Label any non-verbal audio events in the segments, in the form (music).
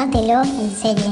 Tómatelo en serie.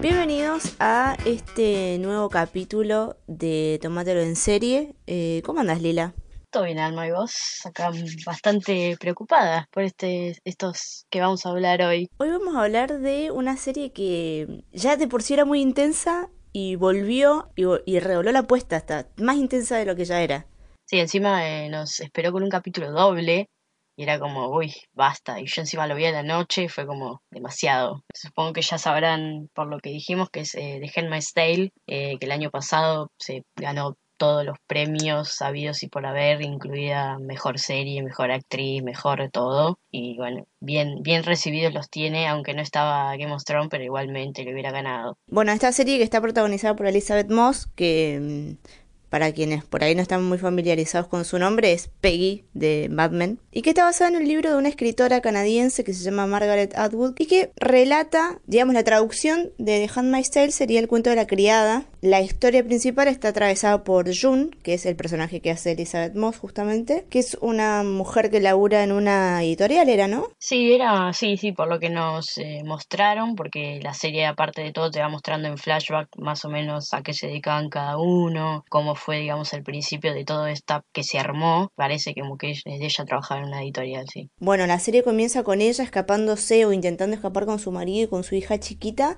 Bienvenidos a este nuevo capítulo de Tomátelo en serie. Eh, ¿Cómo andas, Lila? Todo bien, Alma, y vos acá bastante preocupada por este, estos que vamos a hablar hoy. Hoy vamos a hablar de una serie que ya de por sí era muy intensa y volvió y, y redobló la apuesta hasta más intensa de lo que ya era. Sí, encima eh, nos esperó con un capítulo doble y era como, uy, basta. Y yo encima lo vi a la noche y fue como demasiado. Supongo que ya sabrán por lo que dijimos que es eh, The Handmaid's Tale, eh, que el año pasado se ganó todos los premios sabidos y por haber, incluida mejor serie, mejor actriz, mejor todo. Y bueno, bien, bien recibidos los tiene, aunque no estaba Game of Thrones, pero igualmente le hubiera ganado. Bueno, esta serie que está protagonizada por Elizabeth Moss, que mm, para quienes por ahí no están muy familiarizados con su nombre, es Peggy de Mad Men, y que está basada en un libro de una escritora canadiense que se llama Margaret Atwood, y que relata, digamos, la traducción de The Handmaid's Tale sería el cuento de la criada. La historia principal está atravesada por June, que es el personaje que hace Elizabeth Moss justamente, que es una mujer que labura en una editorial, ¿era, no? Sí, era, sí, sí, por lo que nos eh, mostraron, porque la serie aparte de todo te va mostrando en flashback más o menos a qué se dedicaban cada uno, cómo fue, digamos, el principio de todo esto que se armó. Parece que ella trabajaba en una editorial, sí. Bueno, la serie comienza con ella escapándose o intentando escapar con su marido y con su hija chiquita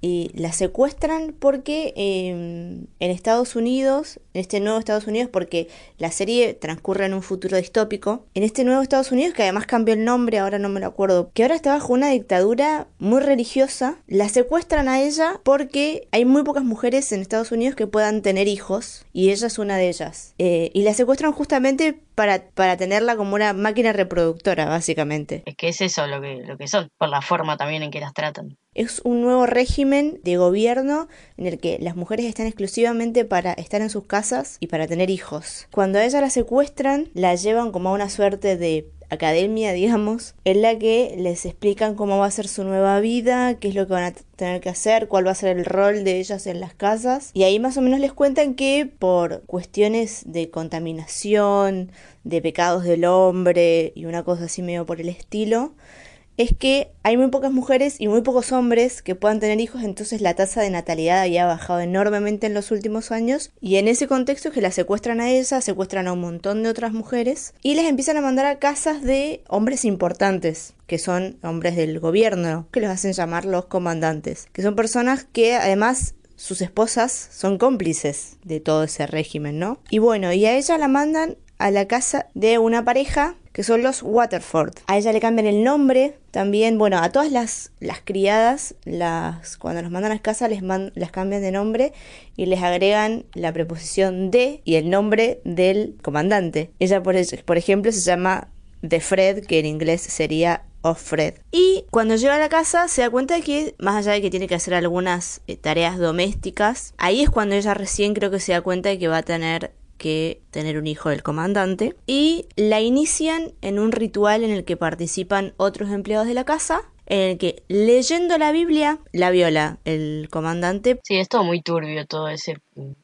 y la secuestran porque em, en Estados Unidos, este nuevo Estados Unidos, porque la serie transcurre en un futuro distópico, en este nuevo Estados Unidos, que además cambió el nombre, ahora no me lo acuerdo, que ahora está bajo una dictadura muy religiosa, la secuestran a ella porque hay muy pocas mujeres en Estados Unidos que puedan tener hijos, y ella es una de ellas. Eh, y la secuestran justamente para, para tenerla como una máquina reproductora, básicamente. Es que es eso lo que, lo que son, por la forma también en que las tratan es un nuevo régimen de gobierno en el que las mujeres están exclusivamente para estar en sus casas y para tener hijos. Cuando a ella la secuestran, la llevan como a una suerte de academia, digamos, en la que les explican cómo va a ser su nueva vida, qué es lo que van a tener que hacer, cuál va a ser el rol de ellas en las casas. Y ahí más o menos les cuentan que por cuestiones de contaminación, de pecados del hombre y una cosa así medio por el estilo, es que hay muy pocas mujeres y muy pocos hombres que puedan tener hijos, entonces la tasa de natalidad había bajado enormemente en los últimos años y en ese contexto es que la secuestran a ella, secuestran a un montón de otras mujeres y les empiezan a mandar a casas de hombres importantes, que son hombres del gobierno, que los hacen llamar los comandantes, que son personas que además sus esposas son cómplices de todo ese régimen, ¿no? Y bueno, y a ella la mandan a la casa de una pareja que son los Waterford. A ella le cambian el nombre también, bueno, a todas las, las criadas, las, cuando los mandan a casa les, las cambian de nombre y les agregan la preposición de y el nombre del comandante. Ella, por, por ejemplo, se llama de Fred, que en inglés sería of Fred. Y cuando llega a la casa se da cuenta de que, más allá de que tiene que hacer algunas eh, tareas domésticas, ahí es cuando ella recién creo que se da cuenta de que va a tener que tener un hijo del comandante y la inician en un ritual en el que participan otros empleados de la casa en el que leyendo la Biblia la viola el comandante. Sí, es todo muy turbio, todo ese,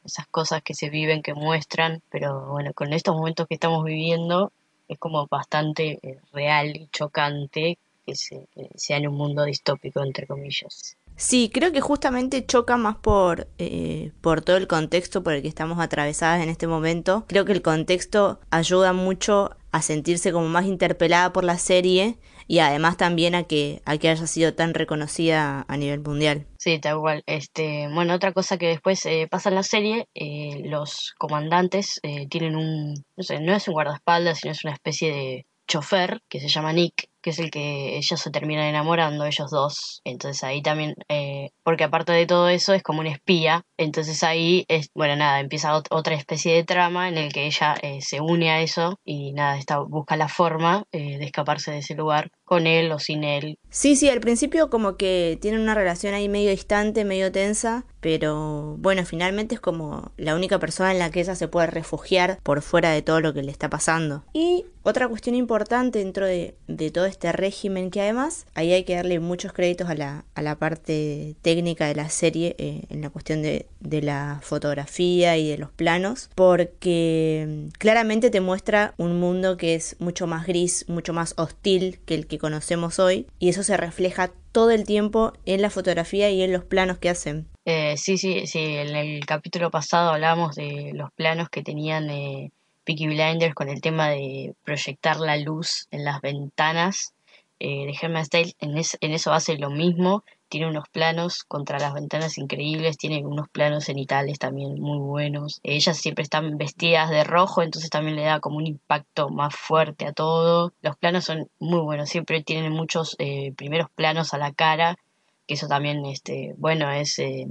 esas cosas que se viven, que muestran, pero bueno, con estos momentos que estamos viviendo es como bastante eh, real y chocante que, que sea en un mundo distópico, entre comillas. Sí, creo que justamente choca más por, eh, por todo el contexto por el que estamos atravesadas en este momento. Creo que el contexto ayuda mucho a sentirse como más interpelada por la serie y además también a que, a que haya sido tan reconocida a nivel mundial. Sí, tal cual. Este, bueno, otra cosa que después eh, pasa en la serie, eh, los comandantes tienen un, no sé, no es un guardaespaldas, sino es una especie de chofer que se llama Nick, que es el que ellos se terminan enamorando, ellos dos. Entonces ahí también, eh, porque aparte de todo eso es como un espía, entonces ahí es, bueno, nada, empieza otra especie de trama en el que ella eh, se une a eso y nada, está, busca la forma eh, de escaparse de ese lugar con él o sin él. Sí, sí, al principio como que tienen una relación ahí medio distante, medio tensa, pero bueno, finalmente es como la única persona en la que ella se puede refugiar por fuera de todo lo que le está pasando. Y otra cuestión importante dentro de, todo este régimen que además, ahí hay que darle muchos créditos a la, a la parte técnica de la serie eh, en la cuestión de, de, la fotografía y de los planos, porque claramente te muestra un mundo que es mucho más gris, mucho más hostil que el que conocemos hoy, y eso se refleja todo el tiempo en la fotografía y en los planos que hacen. Eh, sí, sí, sí, en el capítulo pasado hablábamos de los planos que tenían eh, Peaky Blinders con el tema de proyectar la luz en las ventanas eh, de Herman en eso hace lo mismo, tiene unos planos contra las ventanas increíbles, tiene unos planos cenitales también muy buenos. Ellas siempre están vestidas de rojo, entonces también le da como un impacto más fuerte a todo. Los planos son muy buenos, siempre tienen muchos eh, primeros planos a la cara, que eso también, este, bueno, es, eh,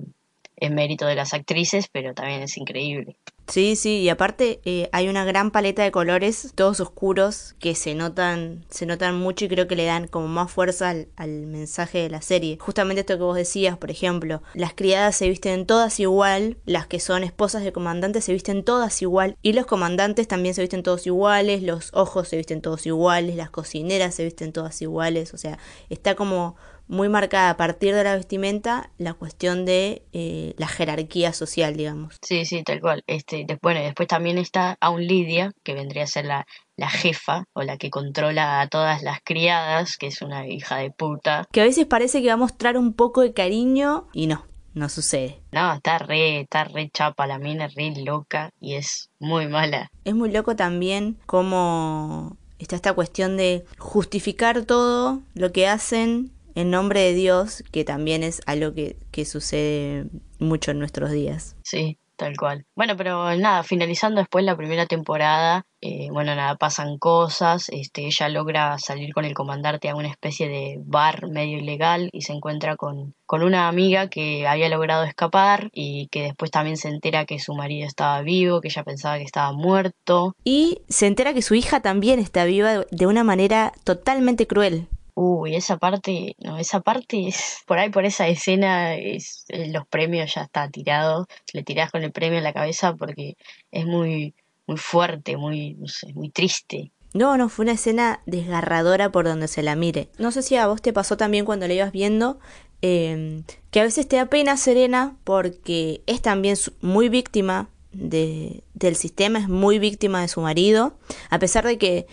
es mérito de las actrices, pero también es increíble. Sí, sí, y aparte eh, hay una gran paleta de colores, todos oscuros, que se notan, se notan mucho y creo que le dan como más fuerza al, al, mensaje de la serie. Justamente esto que vos decías, por ejemplo, las criadas se visten todas igual, las que son esposas de comandantes se visten todas igual, y los comandantes también se visten todos iguales, los ojos se visten todos iguales, las cocineras se visten todas iguales, o sea, está como muy marcada a partir de la vestimenta la cuestión de eh, la jerarquía social, digamos. Sí, sí, tal cual. Este, bueno, después también está aún Lidia, que vendría a ser la, la jefa o la que controla a todas las criadas, que es una hija de puta. Que a veces parece que va a mostrar un poco de cariño y no, no sucede. No, está re, está re chapa la mina, re loca y es muy mala. Es muy loco también cómo está esta cuestión de justificar todo lo que hacen en nombre de Dios, que también es algo que, que sucede mucho en nuestros días. Sí, tal cual. Bueno, pero nada, finalizando después la primera temporada, eh, bueno, nada, pasan cosas, este, ella logra salir con el comandante a una especie de bar medio ilegal y se encuentra con, con una amiga que había logrado escapar y que después también se entera que su marido estaba vivo, que ella pensaba que estaba muerto. Y se entera que su hija también está viva de una manera totalmente cruel. Uy, esa parte, no, esa parte es, por ahí por esa escena, es, eh, los premios ya está tirado, le tirás con el premio en la cabeza porque es muy, muy fuerte, muy, no sé, muy triste. No, no, fue una escena desgarradora por donde se la mire. No sé si a vos te pasó también cuando la ibas viendo, eh, que a veces te da pena Serena porque es también muy víctima de, del sistema, es muy víctima de su marido, a pesar de que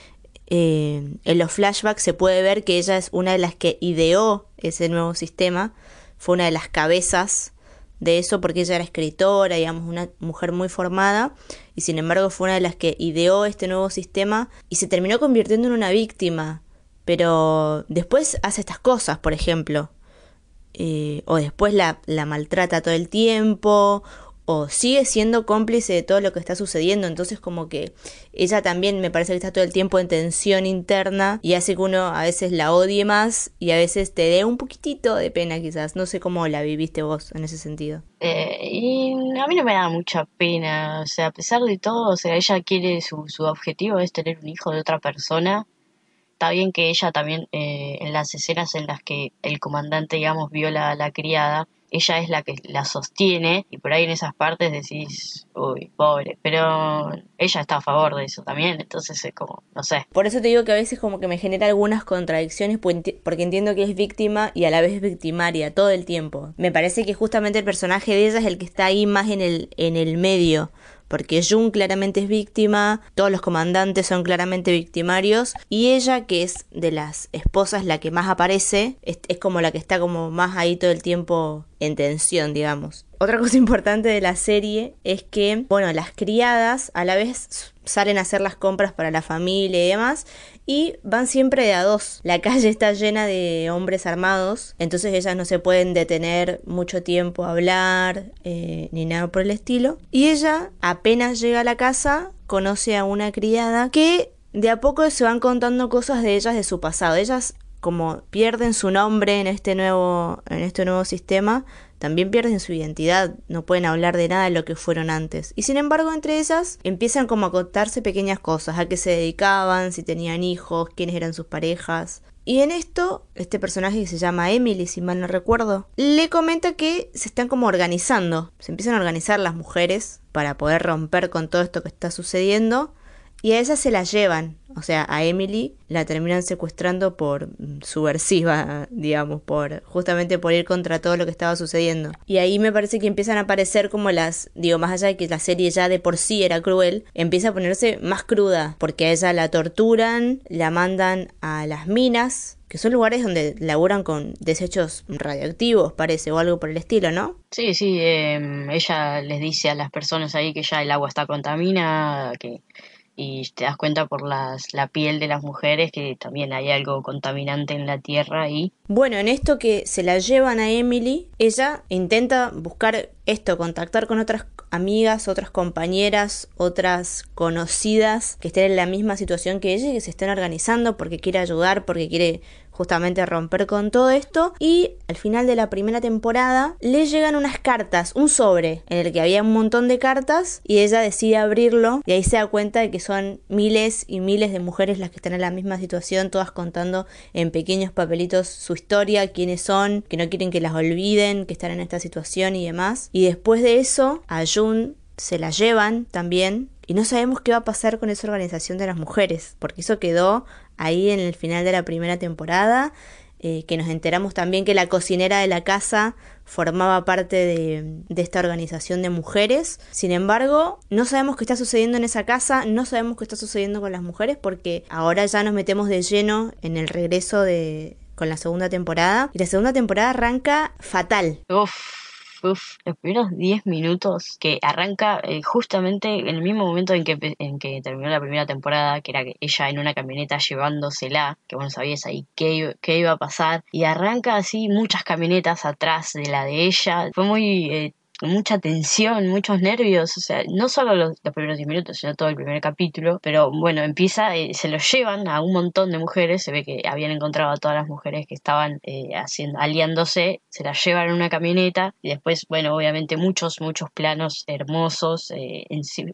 eh, en los flashbacks se puede ver que ella es una de las que ideó ese nuevo sistema, fue una de las cabezas de eso porque ella era escritora, digamos, una mujer muy formada y sin embargo fue una de las que ideó este nuevo sistema y se terminó convirtiendo en una víctima. Pero después hace estas cosas, por ejemplo. Eh, o después la, la maltrata todo el tiempo, o sigue siendo cómplice de todo lo que está sucediendo. Entonces como que ella también me parece que está todo el tiempo en tensión interna y hace que uno a veces la odie más y a veces te dé un poquitito de pena quizás. No sé cómo la viviste vos en ese sentido. Eh, y a mí no me da mucha pena. O sea, a pesar de todo, o sea, ella quiere su, su objetivo es tener un hijo de otra persona. Está bien que ella también, eh, en las escenas en las que el comandante, digamos, viola a la criada, ella es la que la sostiene y por ahí en esas partes decís, uy, pobre, pero ella está a favor de eso también, entonces es como, no sé. Por eso te digo que a veces como que me genera algunas contradicciones porque entiendo que es víctima y a la vez es victimaria todo el tiempo. Me parece que justamente el personaje de ella es el que está ahí más en el, en el medio porque Jun claramente es víctima, todos los comandantes son claramente victimarios y ella, que es de las esposas la que más aparece, es, es como la que está como más ahí todo el tiempo en tensión, digamos. Otra cosa (laughs) importante de la serie es que, bueno, las criadas a la vez salen a hacer las compras para la familia y demás y van siempre de a dos. La (laughs) calle está llena de hombres armados, entonces ellas no se pueden detener mucho tiempo a hablar eh, ni nada por el estilo. Y ella apenas llega a la casa conoce a una criada que de a poco se van contando cosas de ellas de su pasado. Ellas como pierden su nombre en este nuevo en este nuevo sistema, también pierden su identidad, no pueden hablar de nada de lo que fueron antes. Y sin embargo, entre esas empiezan como a contarse pequeñas cosas, a qué se dedicaban, si tenían hijos, quiénes eran sus parejas. Y en esto, este personaje que se llama Emily, si mal no recuerdo, le comenta que se están como organizando, se empiezan a organizar las mujeres para poder romper con todo esto que está sucediendo y a ella se la llevan. O sea, a Emily la terminan secuestrando por mm, subversiva, digamos, por justamente por ir contra todo lo que estaba sucediendo. Y ahí me parece que empiezan a aparecer como las, digo, más allá de que la serie ya de por sí era cruel, empieza a ponerse más cruda, porque a ella la torturan, la mandan a las minas, que son lugares donde laburan con desechos radioactivos, parece, o algo por el estilo, ¿no? Sí, sí, em, ella les dice a las personas ahí que ya el agua está contaminada, que y te das cuenta por las, la piel de las mujeres que también hay algo contaminante en la tierra y bueno, en esto que se la llevan a Emily, ella intenta buscar esto, contactar con otras amigas, otras compañeras, otras conocidas que estén en la misma situación que ella y que se estén organizando porque quiere ayudar, porque quiere justamente romper con todo esto y al final de la primera temporada le llegan unas cartas, un sobre en el que había un montón de cartas y ella decide abrirlo y ahí se da cuenta de que son miles y miles de mujeres las que están en la misma situación, todas contando en pequeños papelitos su historia, quiénes son, que no quieren que las olviden, que están en esta situación y demás. Y después de eso, a Jun se la llevan también y no sabemos qué va a pasar con esa organización de las mujeres, porque eso quedó ahí en el final de la primera temporada, eh, que nos enteramos también que la cocinera de la casa formaba parte de, esta organización de mujeres. Sin embargo, no sabemos qué está sucediendo en esa casa, no sabemos qué está sucediendo con las mujeres, porque ahora ya nos metemos de lleno en el regreso de con la segunda temporada. Y la segunda temporada arranca fatal. Uf, los primeros 10 minutos que arranca eh, justamente en el mismo momento en que, en que terminó la primera temporada, que era ella en una camioneta llevándosela, que bueno, sabías ahí qué, qué iba a pasar, y arranca así muchas camionetas atrás de la de ella. Fue muy eh, mucha tensión, muchos nervios, o sea, no solo los, primeros 10 minutos, sino todo el primer capítulo, pero bueno, empieza, eh, se lo llevan a un montón de mujeres, se ve que habían encontrado a todas las mujeres que estaban eh, haciendo, aliándose, se las llevan en una camioneta y después, bueno, obviamente muchos, muchos planos hermosos, eh,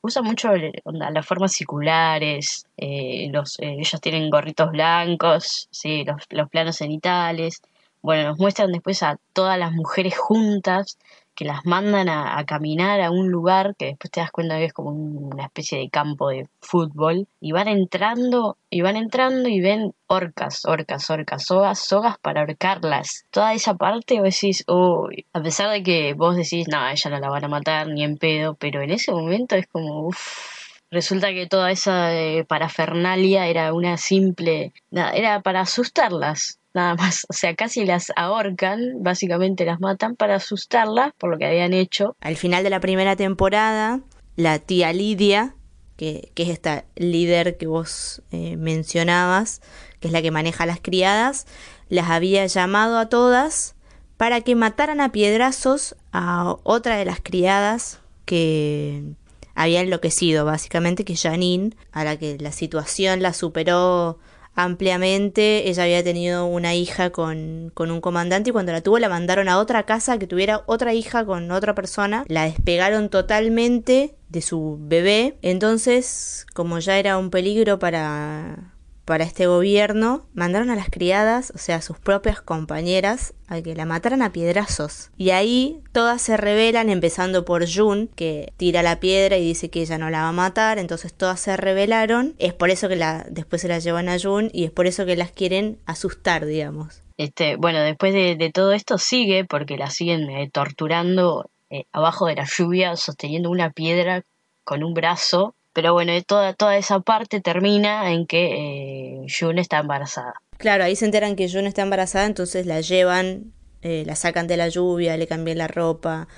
usa mucho las formas circulares, los, ellos tienen gorritos blancos, sí, los, los planos cenitales, bueno, nos muestran después a todas las mujeres juntas que las mandan a, caminar a un lugar que después te das cuenta que es como una especie de campo de fútbol y van entrando y van entrando y ven orcas, orcas, orcas, sogas, sogas para ahorcarlas. Toda esa parte vos decís, uy, a pesar de que vos decís, no, ella no la van a matar ni en pedo, pero en ese momento es como, uff. Resulta que toda esa eh, parafernalia era una simple, nada, era para asustarlas nada más. O sea, casi las ahorcan, básicamente las matan para asustarlas por lo que habían hecho. Al final de la primera temporada, la tía Lidia, que, es esta líder que vos eh, mencionabas, que es la que maneja a las criadas, las había llamado a todas para que mataran a piedrazos a otra de las criadas que había enloquecido, básicamente, que Janine, a la que la situación la superó ampliamente. Ella había tenido una hija con, con, un comandante y cuando la tuvo la mandaron a otra casa que tuviera otra hija con otra persona. La despegaron totalmente de su bebé. Entonces, como ya era un peligro para para este gobierno, mandaron a las criadas, o sea, a sus propias compañeras, a que la mataran a piedrazos. Y ahí todas se rebelan, empezando por Jun, que tira la piedra y dice que ella no la va a matar, entonces todas se rebelaron. Es por eso que la, después se la llevan a Jun y es por eso que las quieren asustar, digamos. Este, bueno, después de, todo esto sigue, porque la siguen eh, torturando eh, abajo de la lluvia, sosteniendo una piedra con un brazo pero bueno, toda, toda esa parte termina en que eh, June está embarazada. Claro, ahí se enteran que June está embarazada, entonces la llevan, eh, la sacan de la lluvia, le cambian la ropa,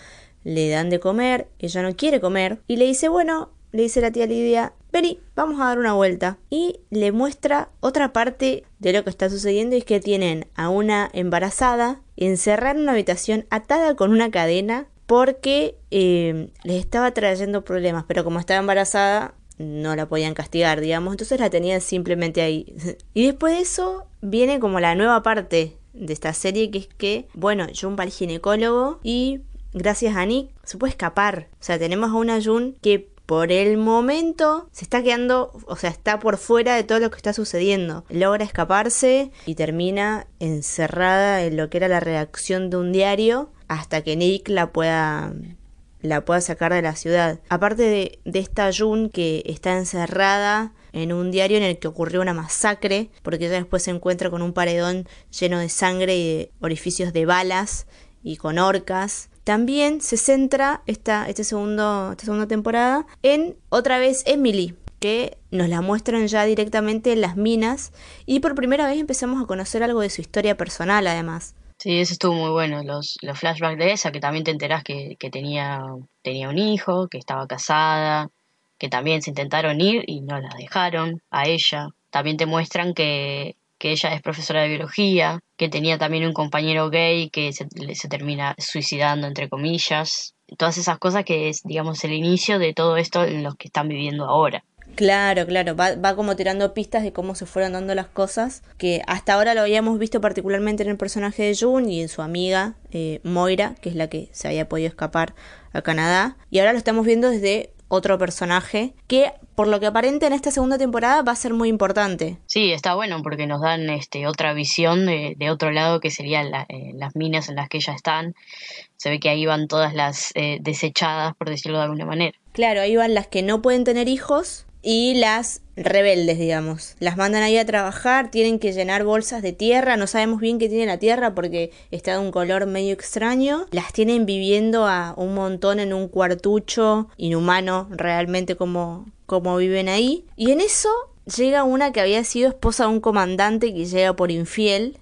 le dan de comer, ella no quiere comer, y le dice, bueno, le dice la tía Lidia, vení, vamos a dar una vuelta. Y le muestra otra parte de lo que está sucediendo y es que tienen a una embarazada encerrada en una habitación atada con una cadena porque eh, les estaba trayendo problemas, pero como estaba embarazada no la podían castigar, digamos, entonces la tenían simplemente ahí. (laughs) y después de eso viene como la nueva parte de esta serie, que es que, bueno, Jun va al ginecólogo y gracias a Nick se puede escapar. O sea, tenemos a una Jun que por el momento se está quedando, o sea, está por fuera de todo lo que está sucediendo. Logra escaparse y termina encerrada en lo que era la redacción de un diario hasta que Nick la pueda la pueda sacar de la ciudad. Aparte de, esta Jun que está encerrada en un diario en el que ocurrió una masacre, porque ella después se encuentra con un paredón lleno de sangre y de orificios de balas y con orcas. También se centra esta, este segundo, esta segunda temporada en otra vez Emily, que nos la muestran ya directamente en las minas y por primera vez empezamos a conocer algo de su historia personal además. Sí, eso estuvo muy bueno, los, los flashbacks de esa, que también te enterás que, que tenía, tenía un hijo, que estaba casada, que también se intentaron ir y no la dejaron a ella. También te muestran que, que ella es profesora de biología, que tenía también un compañero gay que se, se termina suicidando, entre comillas. Todas esas cosas que es, digamos, el inicio de todo esto en los que están viviendo ahora. Claro, claro, va, va, como tirando pistas de cómo se fueron dando las cosas, que hasta ahora lo habíamos visto particularmente en el personaje de June y en su amiga eh, Moira, que es la que se había podido escapar a Canadá, y ahora lo estamos viendo desde otro personaje que por lo que aparenta en esta segunda temporada va a ser muy importante. Sí, está bueno porque nos dan este otra visión de, de otro lado que serían la, eh, las minas en las que ellas están. Se ve que ahí van todas las eh, desechadas, por decirlo de alguna manera. Claro, ahí van las que no pueden tener hijos y las rebeldes, digamos. Las mandan ahí a trabajar, tienen que llenar bolsas de tierra, no sabemos bien qué tiene la tierra porque está de un color medio extraño. Las tienen viviendo a un montón en un cuartucho inhumano realmente como, como viven ahí. Y en eso llega una que había sido esposa de un comandante que llega por infiel.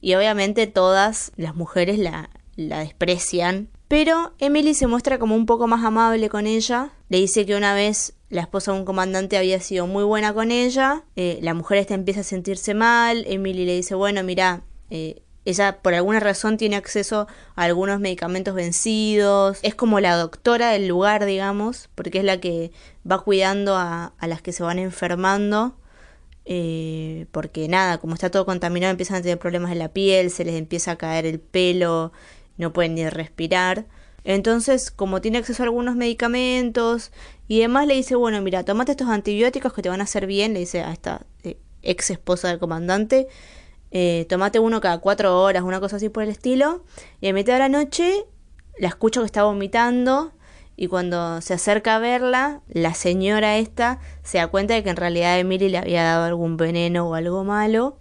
Y obviamente todas las mujeres la, la desprecian. Pero Emily se muestra como un poco más amable con ella. Le dice que una vez la esposa de un comandante había sido muy buena con ella. Eh, la mujer esta empieza a sentirse mal. Emily le dice, bueno, mira, eh, ella por alguna razón tiene acceso a algunos medicamentos vencidos. Es como la doctora del lugar, digamos, porque es la que va cuidando a, a las que se van enfermando. Eh, porque nada, como está todo contaminado, empiezan a tener problemas en la piel, se les empieza a caer el pelo, no pueden ni respirar. Entonces, como tiene acceso a algunos medicamentos y demás, le dice, bueno, mira, tomate estos antibióticos que te van a hacer bien, le dice a esta eh, ex esposa del comandante, eh, tomate uno cada cuatro horas, una cosa así por el estilo, y a mitad de la noche la escucho que está vomitando y cuando se acerca a verla, la señora esta se da cuenta de que en realidad Emily le había dado algún veneno o algo malo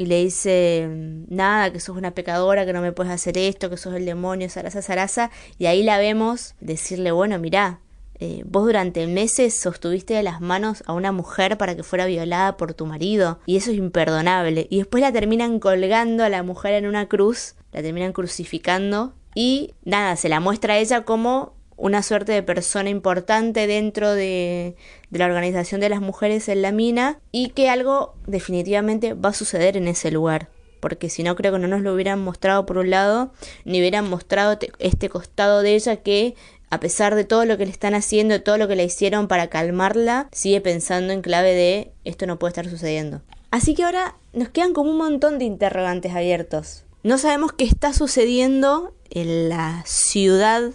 y le dice, nada, que sos una pecadora, que no me puedes hacer esto, que sos el demonio, zaraza, zaraza, y ahí la vemos decirle, bueno, mirá, eh, vos durante meses sostuviste de las manos a una mujer para que fuera violada por tu marido, y eso es imperdonable, y después la terminan colgando a la mujer en una cruz, la terminan crucificando, y nada, se la muestra a ella como una suerte de persona importante dentro de, de, la organización de las mujeres en la mina y que algo definitivamente va a suceder en ese lugar. Porque si no creo que no nos lo hubieran mostrado por un lado, ni hubieran mostrado este costado de ella que a pesar de todo lo que le están haciendo, todo lo que le hicieron para calmarla, sigue pensando en clave de esto no puede estar sucediendo. Así que ahora nos quedan como un montón de interrogantes abiertos. No sabemos qué está sucediendo en la ciudad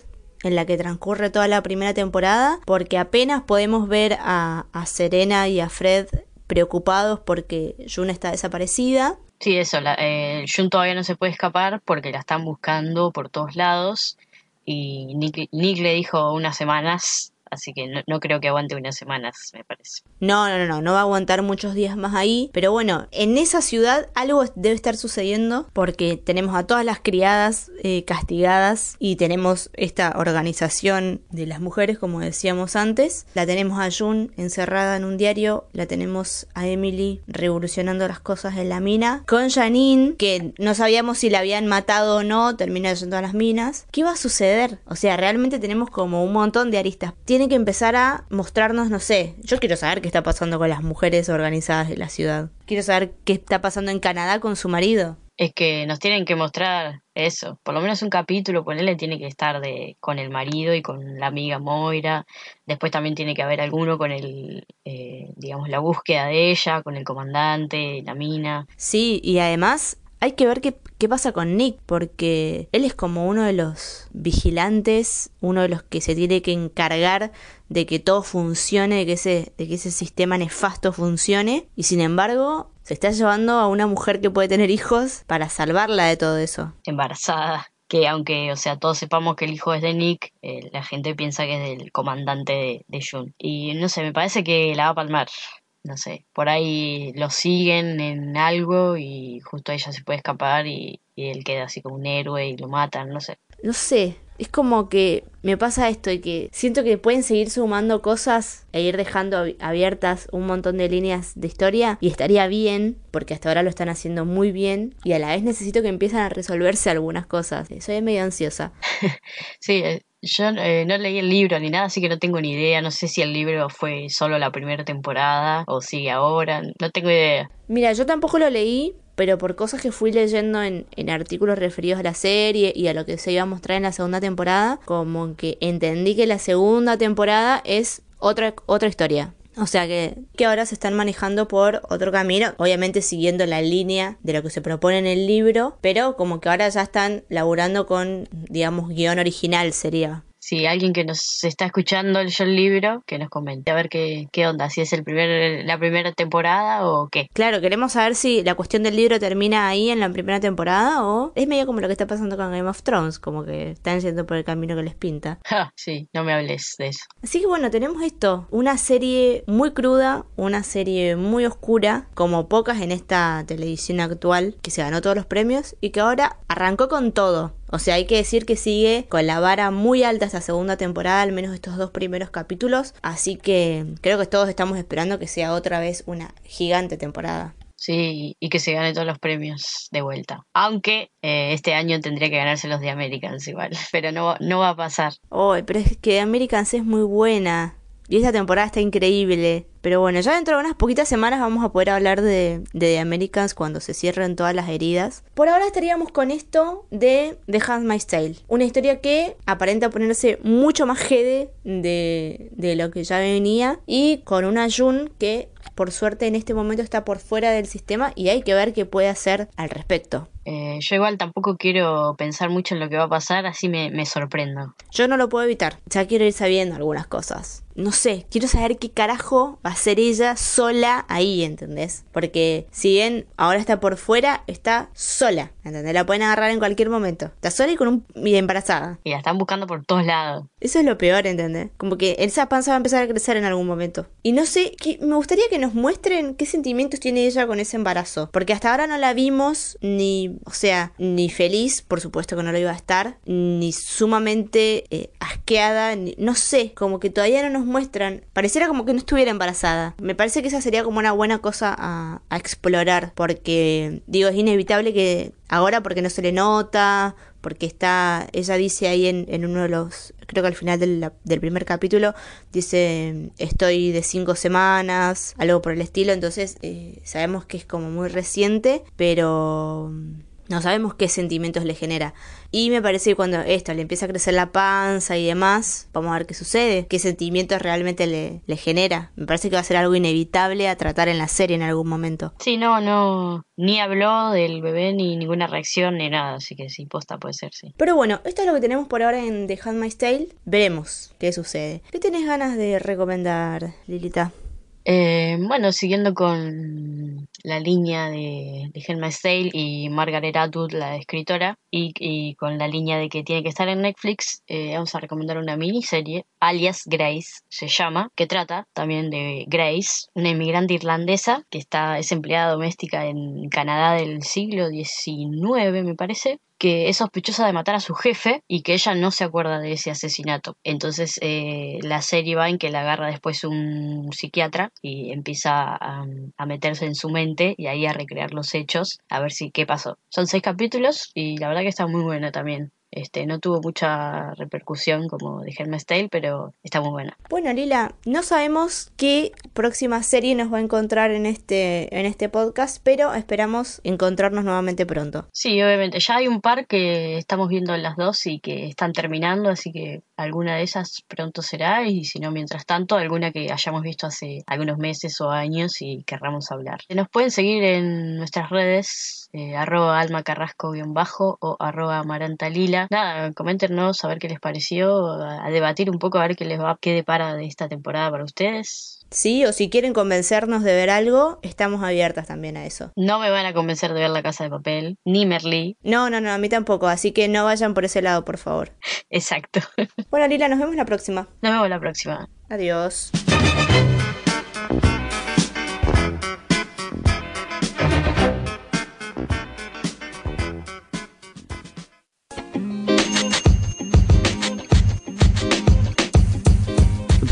en la que transcurre toda la primera temporada, porque apenas podemos ver a, Serena y a Fred preocupados porque June está desaparecida. Sí, eso, la, eh, June todavía no se puede escapar porque la están buscando por todos lados y Nick, Nick le dijo unas semanas así que no, no, creo que aguante unas semanas, me parece. No, no, no, no va a aguantar muchos días más ahí, pero bueno, en esa ciudad algo debe estar sucediendo porque tenemos a todas las criadas eh, castigadas y tenemos esta organización de las mujeres, como decíamos antes, la tenemos a June encerrada en un diario, la tenemos a Emily revolucionando las cosas en la mina, con Janine, que no sabíamos si la habían matado o no, termina yendo a las minas. ¿Qué va a suceder? O sea, realmente tenemos como un montón de aristas. Que empezar a mostrarnos, no sé, yo quiero saber qué está pasando con las mujeres organizadas de la ciudad. Quiero saber qué está pasando en Canadá con su marido. Es que nos tienen que mostrar eso, por lo menos un capítulo, ponerle tiene que estar de con el marido y con la amiga Moira. Después también tiene que haber alguno con el, eh, digamos, la búsqueda de ella, con el comandante, la mina. Sí, y además hay que ver qué, pasa con Nick, porque él es como uno de los vigilantes, uno de los que se tiene que encargar de que todo funcione, de que ese, de que ese sistema nefasto funcione, y sin embargo se está llevando a una mujer que puede tener hijos para salvarla de todo eso. Embarazada. que aunque, o sea, todos sepamos que el hijo es de Nick, eh, la gente piensa que es del comandante de, de Jun. Y no sé, me parece que la va a palmar no sé, por ahí lo siguen en algo y justo ella se puede escapar y, y, él queda así como un héroe y lo matan, no sé. No sé, es como que me pasa esto y que siento que pueden seguir sumando cosas e ir dejando abiertas un montón de líneas de historia y estaría bien porque hasta ahora lo están haciendo muy bien y a la vez necesito que empiecen a resolverse algunas cosas. Soy medio ansiosa. (laughs) sí, eh, yo eh, no leí el libro ni nada, así que no tengo ni idea. No sé si el libro fue solo la primera temporada o sigue ahora. No tengo idea. Mira, yo tampoco lo leí, pero por cosas que fui leyendo en, en, artículos referidos a la serie y a lo que se iba a mostrar en la segunda temporada, como que entendí que la segunda temporada es otra, otra historia. O sea que, que ahora se están manejando por otro camino, obviamente siguiendo la línea de lo que se propone en el libro, pero como que ahora ya están laburando con, digamos, guion original sería si alguien que nos está escuchando leyó el libro, que nos comente a ver qué, qué onda, si es el primer, la primera temporada o qué. Claro, queremos saber si la cuestión del libro termina ahí en la primera temporada o es medio como lo que está pasando con Game of Thrones, como que están yendo por el camino que les pinta. (laughs) sí, no me hables de eso. Así que bueno, tenemos esto, una serie muy cruda, una serie muy oscura, como pocas en esta televisión actual, que se ganó todos los premios y que ahora arrancó con todo. O sea, hay que decir que sigue con la vara muy alta esta segunda temporada, al menos estos dos primeros capítulos. Así que creo que todos estamos esperando que sea otra vez una gigante temporada. Sí, y que se gane todos los premios de vuelta. Aunque eh, este año tendría que ganarse los de Americans igual, (laughs) pero no, no va a pasar. Oh, pero es que Americans es muy buena. Y esta temporada está increíble. Pero bueno, ya dentro de unas poquitas semanas vamos a poder hablar de, de The Americans cuando se cierren todas las heridas. Por ahora estaríamos con esto de The Handmaid's Tale. Una historia que aparenta ponerse mucho más jede de, de lo que ya venía. Y con una Jun que por suerte en este momento está por fuera del sistema y hay que ver qué puede hacer al respecto. Eh, yo igual tampoco quiero pensar mucho en lo que va a pasar, así me, me sorprendo. Yo no lo puedo evitar, ya quiero ir sabiendo algunas cosas no sé, quiero saber qué carajo va a ser ella sola ahí, ¿entendés? Porque si bien ahora está por fuera, está sola, ¿entendés? La pueden agarrar en cualquier momento. Está sola y con un y embarazada. Y la están buscando por todos lados. Eso es lo peor, ¿entendés? Como que esa panza va a empezar a crecer en algún momento. Y no sé, que, me gustaría que nos muestren qué sentimientos tiene ella con ese embarazo. Porque hasta ahora no la vimos ni, o sea, ni feliz, por supuesto que no lo iba a estar, ni sumamente eh, asqueada, no sé, como que todavía no nos muestran, pareciera como que no estuviera embarazada. Me parece que esa sería como una buena cosa a, explorar, porque digo, es inevitable que ahora porque no se le nota, porque está, ella dice ahí en, uno de los, creo que al final del, primer capítulo, dice, estoy de cinco semanas, algo por el estilo, entonces eh, sabemos que es como muy reciente, pero no sabemos qué sentimientos le genera. Y me parece que cuando esto le empieza a crecer la panza y demás, vamos a ver qué sucede, qué sentimientos realmente le, le genera. Me parece que va a ser algo inevitable a tratar en la serie en algún momento. Sí, no, no, ni habló del bebé ni ninguna reacción ni nada, así que sí, posta puede ser, sí. Pero bueno, esto es lo que tenemos por ahora en The Handmaid's Tale. Veremos qué sucede. ¿Qué tienes ganas de recomendar, Lilita? Eh, bueno, siguiendo con la línea de, de Helma y Margaret Atwood, la escritora, y, con la línea de que tiene que estar en Netflix, eh, vamos a recomendar una miniserie, alias Grace se llama, que trata también de Grace, una inmigrante irlandesa que está, es empleada doméstica en Canadá del siglo XIX, me parece, que es sospechosa de matar a su jefe y que ella no se acuerda de ese asesinato. Entonces eh, la serie va en que la agarra después un psiquiatra y empieza a, meterse en su mente y ahí a recrear los hechos, a ver si qué pasó. Son seis capítulos y la verdad que está muy buena también. Este, no tuvo mucha repercusión como de Helm's Tale, pero está muy buena. Bueno, Lila, no sabemos qué próxima serie nos va a encontrar en este, en este podcast, pero esperamos encontrarnos nuevamente pronto. Sí, obviamente. Ya hay un par que estamos viendo las dos y que están terminando, así que alguna de esas pronto será, y si no, mientras tanto, alguna que hayamos visto hace algunos meses o años y querramos hablar. Nos pueden seguir en nuestras redes eh, arroba alma carrasco-bajo o arroba amarantalila. Nada, coméntenos a ver qué les pareció, a, debatir un poco a ver qué les va, qué depara de esta temporada para ustedes. Sí, o si quieren convencernos de ver algo, estamos abiertas también a eso. No me van a convencer de ver La Casa de Papel, ni Merlí. No, no, no, a mí tampoco, así que no vayan por ese lado, por favor. (laughs) Exacto. Bueno, Lila, nos vemos la próxima. Nos vemos la próxima. Adiós.